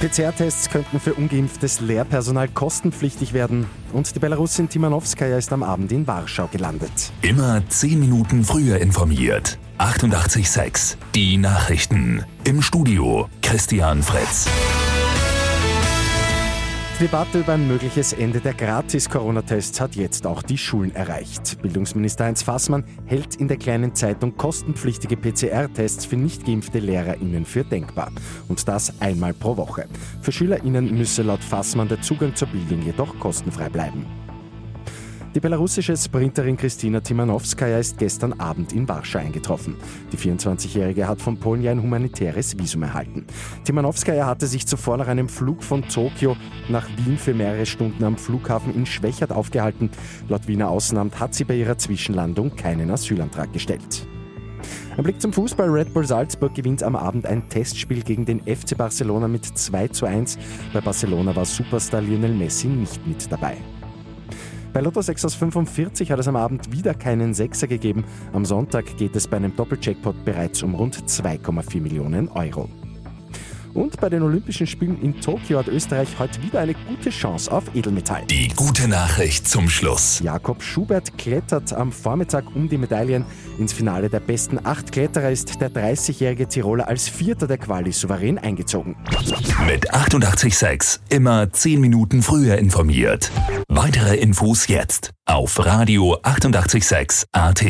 PCR-Tests könnten für ungeimpftes Lehrpersonal kostenpflichtig werden. Und die Belarusin Timanowskaja ist am Abend in Warschau gelandet. Immer 10 Minuten früher informiert. 88.6 Die Nachrichten. Im Studio Christian Fritz. Die Debatte über ein mögliches Ende der Gratis-Corona-Tests hat jetzt auch die Schulen erreicht. Bildungsminister Heinz Fassmann hält in der kleinen Zeitung kostenpflichtige PCR-Tests für nicht geimpfte LehrerInnen für denkbar. Und das einmal pro Woche. Für SchülerInnen müsse laut Fassmann der Zugang zur Bildung jedoch kostenfrei bleiben. Die belarussische Sprinterin Kristina Timanowskaja ist gestern Abend in Warschau eingetroffen. Die 24-Jährige hat von Polen ja ein humanitäres Visum erhalten. Timanowskaja hatte sich zuvor nach einem Flug von Tokio nach Wien für mehrere Stunden am Flughafen in Schwächert aufgehalten. Laut Wiener Außenamt hat sie bei ihrer Zwischenlandung keinen Asylantrag gestellt. Ein Blick zum Fußball. Red Bull Salzburg gewinnt am Abend ein Testspiel gegen den FC Barcelona mit 2 zu 1. Bei Barcelona war Superstar Lionel Messi nicht mit dabei. Bei Lotto 6 aus 45 hat es am Abend wieder keinen Sechser gegeben. Am Sonntag geht es bei einem Doppeljackpot bereits um rund 2,4 Millionen Euro. Und bei den Olympischen Spielen in Tokio hat Österreich heute wieder eine gute Chance auf Edelmetall. Die gute Nachricht zum Schluss. Jakob Schubert klettert am Vormittag um die Medaillen. Ins Finale der besten acht Kletterer ist der 30-jährige Tiroler als Vierter der Quali souverän eingezogen. Mit 886 immer 10 Minuten früher informiert. Weitere Infos jetzt auf Radio 886 AT.